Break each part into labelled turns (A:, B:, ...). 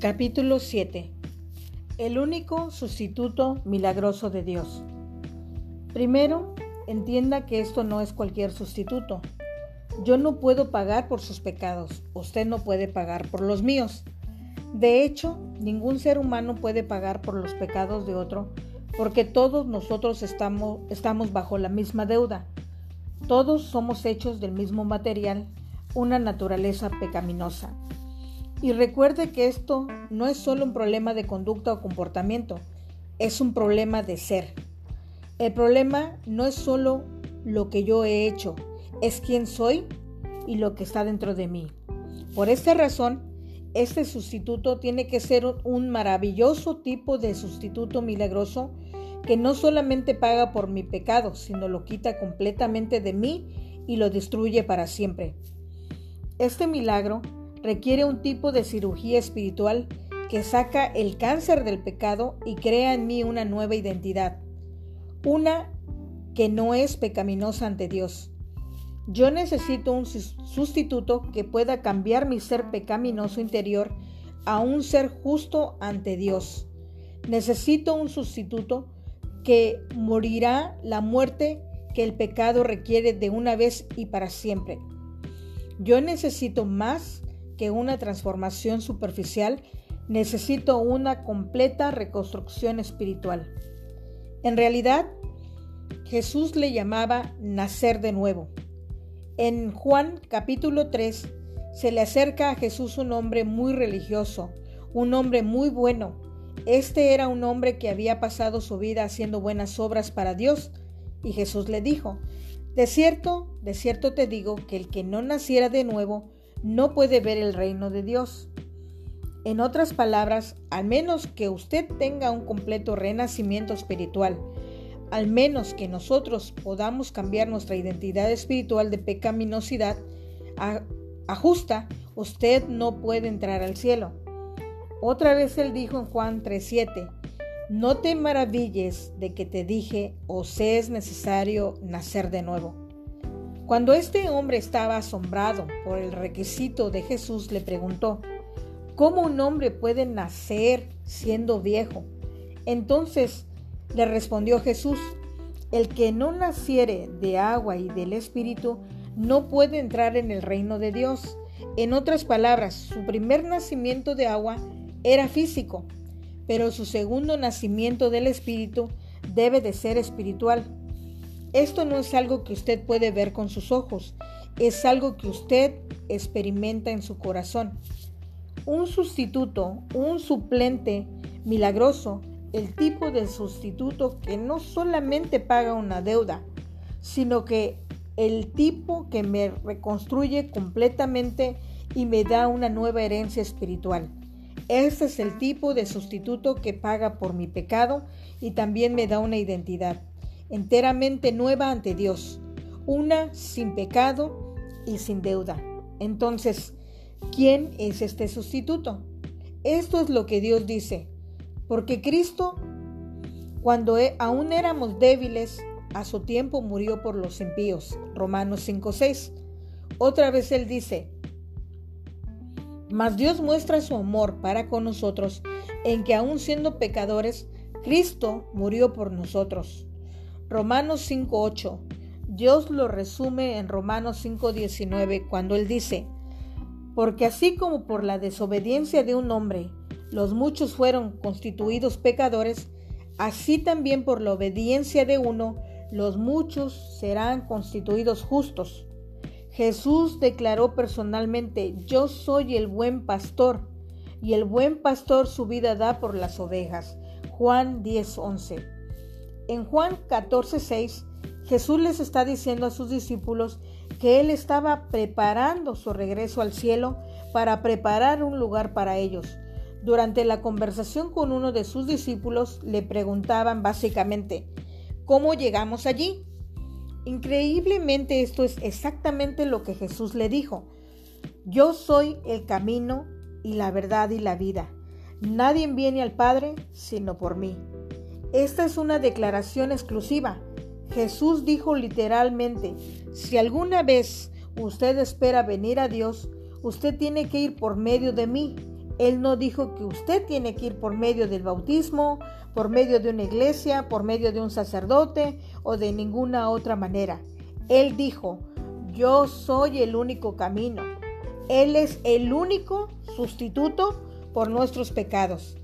A: Capítulo 7. El único sustituto milagroso de Dios. Primero, entienda que esto no es cualquier sustituto. Yo no puedo pagar por sus pecados, usted no puede pagar por los míos. De hecho, ningún ser humano puede pagar por los pecados de otro, porque todos nosotros estamos, estamos bajo la misma deuda. Todos somos hechos del mismo material, una naturaleza pecaminosa. Y recuerde que esto no es solo un problema de conducta o comportamiento, es un problema de ser. El problema no es solo lo que yo he hecho, es quién soy y lo que está dentro de mí. Por esta razón, este sustituto tiene que ser un maravilloso tipo de sustituto milagroso que no solamente paga por mi pecado, sino lo quita completamente de mí y lo destruye para siempre. Este milagro requiere un tipo de cirugía espiritual que saca el cáncer del pecado y crea en mí una nueva identidad, una que no es pecaminosa ante Dios. Yo necesito un sustituto que pueda cambiar mi ser pecaminoso interior a un ser justo ante Dios. Necesito un sustituto que morirá la muerte que el pecado requiere de una vez y para siempre. Yo necesito más que una transformación superficial, necesito una completa reconstrucción espiritual. En realidad, Jesús le llamaba nacer de nuevo. En Juan capítulo 3 se le acerca a Jesús un hombre muy religioso, un hombre muy bueno. Este era un hombre que había pasado su vida haciendo buenas obras para Dios. Y Jesús le dijo, de cierto, de cierto te digo que el que no naciera de nuevo no puede ver el reino de Dios. En otras palabras, al menos que usted tenga un completo renacimiento espiritual, al menos que nosotros podamos cambiar nuestra identidad espiritual de pecaminosidad, ajusta, usted no puede entrar al cielo. Otra vez él dijo en Juan 3:7, no te maravilles de que te dije, os es necesario nacer de nuevo. Cuando este hombre estaba asombrado por el requisito de Jesús, le preguntó, ¿cómo un hombre puede nacer siendo viejo? Entonces le respondió Jesús, el que no naciere de agua y del Espíritu no puede entrar en el reino de Dios. En otras palabras, su primer nacimiento de agua era físico, pero su segundo nacimiento del Espíritu debe de ser espiritual. Esto no es algo que usted puede ver con sus ojos, es algo que usted experimenta en su corazón. Un sustituto, un suplente milagroso, el tipo de sustituto que no solamente paga una deuda, sino que el tipo que me reconstruye completamente y me da una nueva herencia espiritual. Este es el tipo de sustituto que paga por mi pecado y también me da una identidad enteramente nueva ante Dios, una sin pecado y sin deuda. Entonces, ¿quién es este sustituto? Esto es lo que Dios dice, porque Cristo, cuando e, aún éramos débiles, a su tiempo murió por los impíos. Romanos 5:6. Otra vez Él dice, mas Dios muestra su amor para con nosotros en que aún siendo pecadores, Cristo murió por nosotros. Romanos 5.8. Dios lo resume en Romanos 5.19 cuando él dice, porque así como por la desobediencia de un hombre los muchos fueron constituidos pecadores, así también por la obediencia de uno los muchos serán constituidos justos. Jesús declaró personalmente, yo soy el buen pastor, y el buen pastor su vida da por las ovejas. Juan 10:11. En Juan 14:6, Jesús les está diciendo a sus discípulos que Él estaba preparando su regreso al cielo para preparar un lugar para ellos. Durante la conversación con uno de sus discípulos le preguntaban básicamente, ¿cómo llegamos allí? Increíblemente esto es exactamente lo que Jesús le dijo. Yo soy el camino y la verdad y la vida. Nadie viene al Padre sino por mí. Esta es una declaración exclusiva. Jesús dijo literalmente, si alguna vez usted espera venir a Dios, usted tiene que ir por medio de mí. Él no dijo que usted tiene que ir por medio del bautismo, por medio de una iglesia, por medio de un sacerdote o de ninguna otra manera. Él dijo, yo soy el único camino. Él es el único sustituto por nuestros pecados.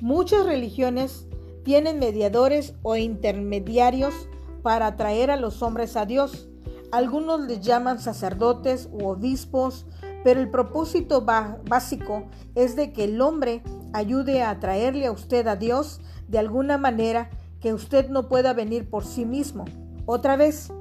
A: Muchas religiones tienen mediadores o intermediarios para atraer a los hombres a Dios. Algunos les llaman sacerdotes u obispos pero el propósito básico es de que el hombre ayude a atraerle a usted a Dios de alguna manera que usted no pueda venir por sí mismo. Otra vez,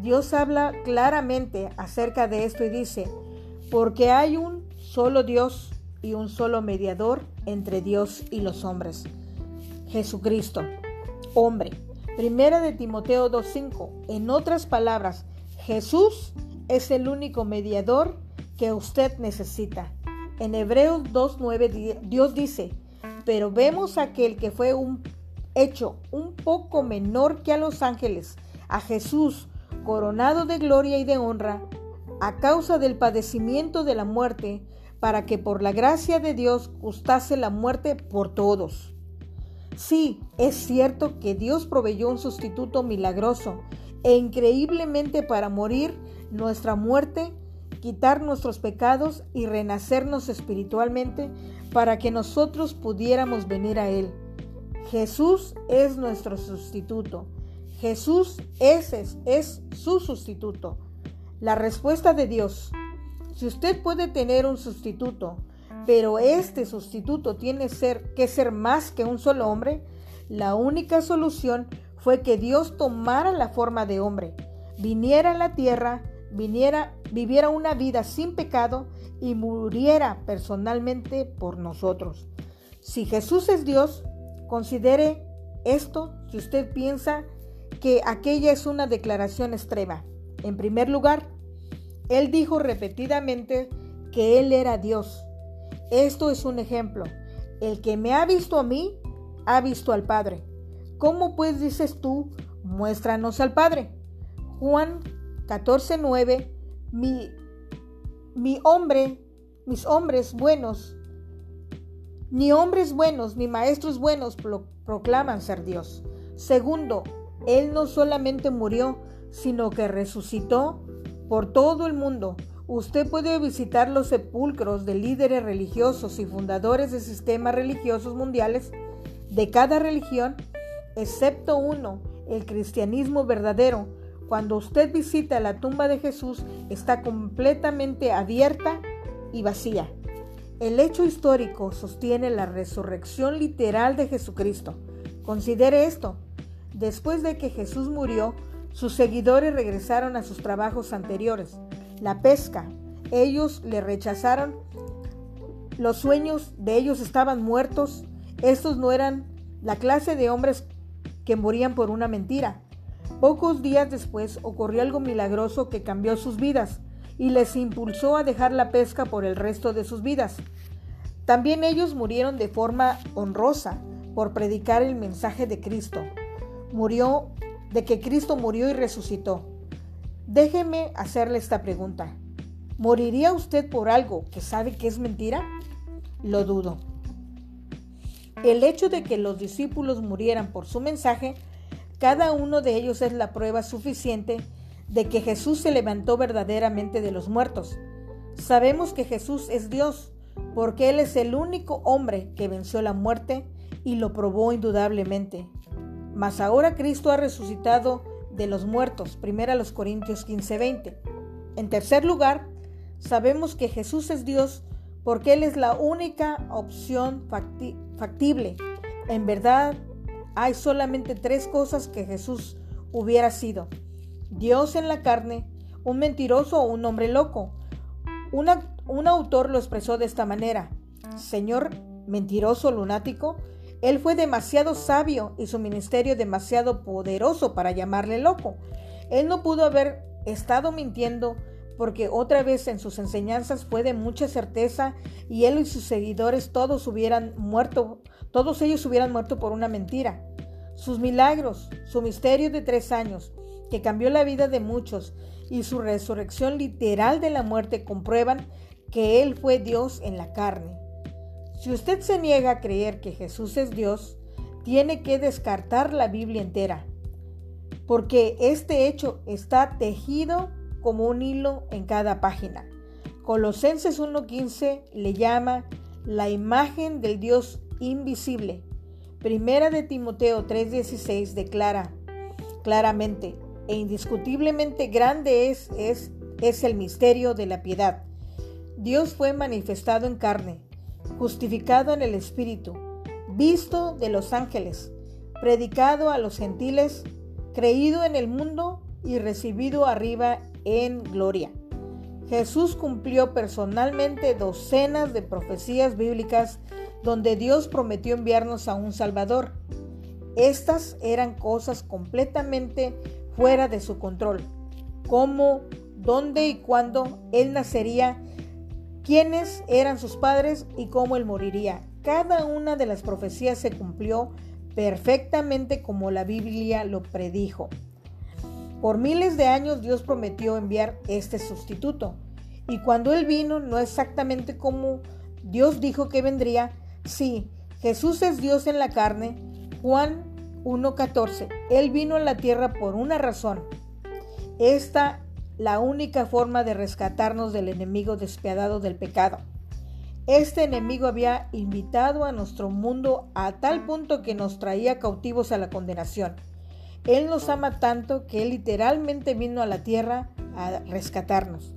A: Dios habla claramente acerca de esto y dice, porque hay un solo Dios y un solo mediador entre Dios y los hombres. Jesucristo, hombre. Primera de Timoteo 2.5. En otras palabras, Jesús es el único mediador que usted necesita. En Hebreos 2.9 Dios dice, pero vemos aquel que fue un hecho un poco menor que a los ángeles, a Jesús, coronado de gloria y de honra, a causa del padecimiento de la muerte, para que por la gracia de Dios gustase la muerte por todos. Sí, es cierto que Dios proveyó un sustituto milagroso e increíblemente para morir nuestra muerte quitar nuestros pecados y renacernos espiritualmente para que nosotros pudiéramos venir a Él. Jesús es nuestro sustituto. Jesús es, es, su sustituto. La respuesta de Dios. Si usted puede tener un sustituto, pero este sustituto tiene ser, que ser más que un solo hombre, la única solución fue que Dios tomara la forma de hombre, viniera a la tierra, viniera, viviera una vida sin pecado y muriera personalmente por nosotros. Si Jesús es Dios, considere esto si usted piensa que aquella es una declaración extrema. En primer lugar, Él dijo repetidamente que Él era Dios. Esto es un ejemplo. El que me ha visto a mí, ha visto al Padre. ¿Cómo pues dices tú, muéstranos al Padre? Juan 14.9, mi, mi hombre, mis hombres buenos, ni hombres buenos, ni maestros buenos proclaman ser Dios. Segundo, Él no solamente murió, sino que resucitó por todo el mundo. Usted puede visitar los sepulcros de líderes religiosos y fundadores de sistemas religiosos mundiales de cada religión, excepto uno, el cristianismo verdadero, cuando usted visita la tumba de Jesús, está completamente abierta y vacía. El hecho histórico sostiene la resurrección literal de Jesucristo. Considere esto. Después de que Jesús murió, sus seguidores regresaron a sus trabajos anteriores. La pesca. Ellos le rechazaron. Los sueños de ellos estaban muertos. Estos no eran la clase de hombres que morían por una mentira. Pocos días después ocurrió algo milagroso que cambió sus vidas y les impulsó a dejar la pesca por el resto de sus vidas. También ellos murieron de forma honrosa por predicar el mensaje de Cristo. Murió de que Cristo murió y resucitó. Déjeme hacerle esta pregunta. ¿Moriría usted por algo que sabe que es mentira? Lo dudo. El hecho de que los discípulos murieran por su mensaje cada uno de ellos es la prueba suficiente de que Jesús se levantó verdaderamente de los muertos. Sabemos que Jesús es Dios, porque Él es el único hombre que venció la muerte y lo probó indudablemente. Mas ahora Cristo ha resucitado de los muertos. 1 Corintios 15:20. En tercer lugar, sabemos que Jesús es Dios porque Él es la única opción factible. En verdad, hay solamente tres cosas que Jesús hubiera sido. Dios en la carne, un mentiroso o un hombre loco. un autor lo expresó de esta manera. Señor mentiroso, lunático, él fue demasiado sabio y su ministerio demasiado poderoso para llamarle loco. Él no pudo haber estado mintiendo porque otra vez en sus enseñanzas fue de mucha certeza y él y sus seguidores todos hubieran muerto, todos ellos hubieran muerto por una mentira. Sus milagros, su misterio de tres años, que cambió la vida de muchos, y su resurrección literal de la muerte comprueban que Él fue Dios en la carne. Si usted se niega a creer que Jesús es Dios, tiene que descartar la Biblia entera, porque este hecho está tejido como un hilo en cada página. Colosenses 1.15 le llama la imagen del Dios invisible. Primera de Timoteo 3.16 declara claramente e indiscutiblemente grande es, es, es el misterio de la piedad. Dios fue manifestado en carne, justificado en el Espíritu, visto de los ángeles, predicado a los gentiles, creído en el mundo y recibido arriba en gloria. Jesús cumplió personalmente docenas de profecías bíblicas donde Dios prometió enviarnos a un Salvador. Estas eran cosas completamente fuera de su control. Cómo, dónde y cuándo Él nacería, quiénes eran sus padres y cómo Él moriría. Cada una de las profecías se cumplió perfectamente como la Biblia lo predijo. Por miles de años Dios prometió enviar este sustituto. Y cuando Él vino, no exactamente como Dios dijo que vendría. Sí, Jesús es Dios en la carne. Juan 1.14. Él vino a la tierra por una razón. Esta la única forma de rescatarnos del enemigo despiadado del pecado. Este enemigo había invitado a nuestro mundo a tal punto que nos traía cautivos a la condenación. Él nos ama tanto que Él literalmente vino a la tierra a rescatarnos.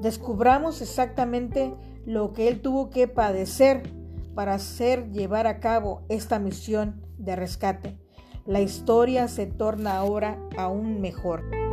A: Descubramos exactamente lo que Él tuvo que padecer para hacer llevar a cabo esta misión de rescate. La historia se torna ahora aún mejor.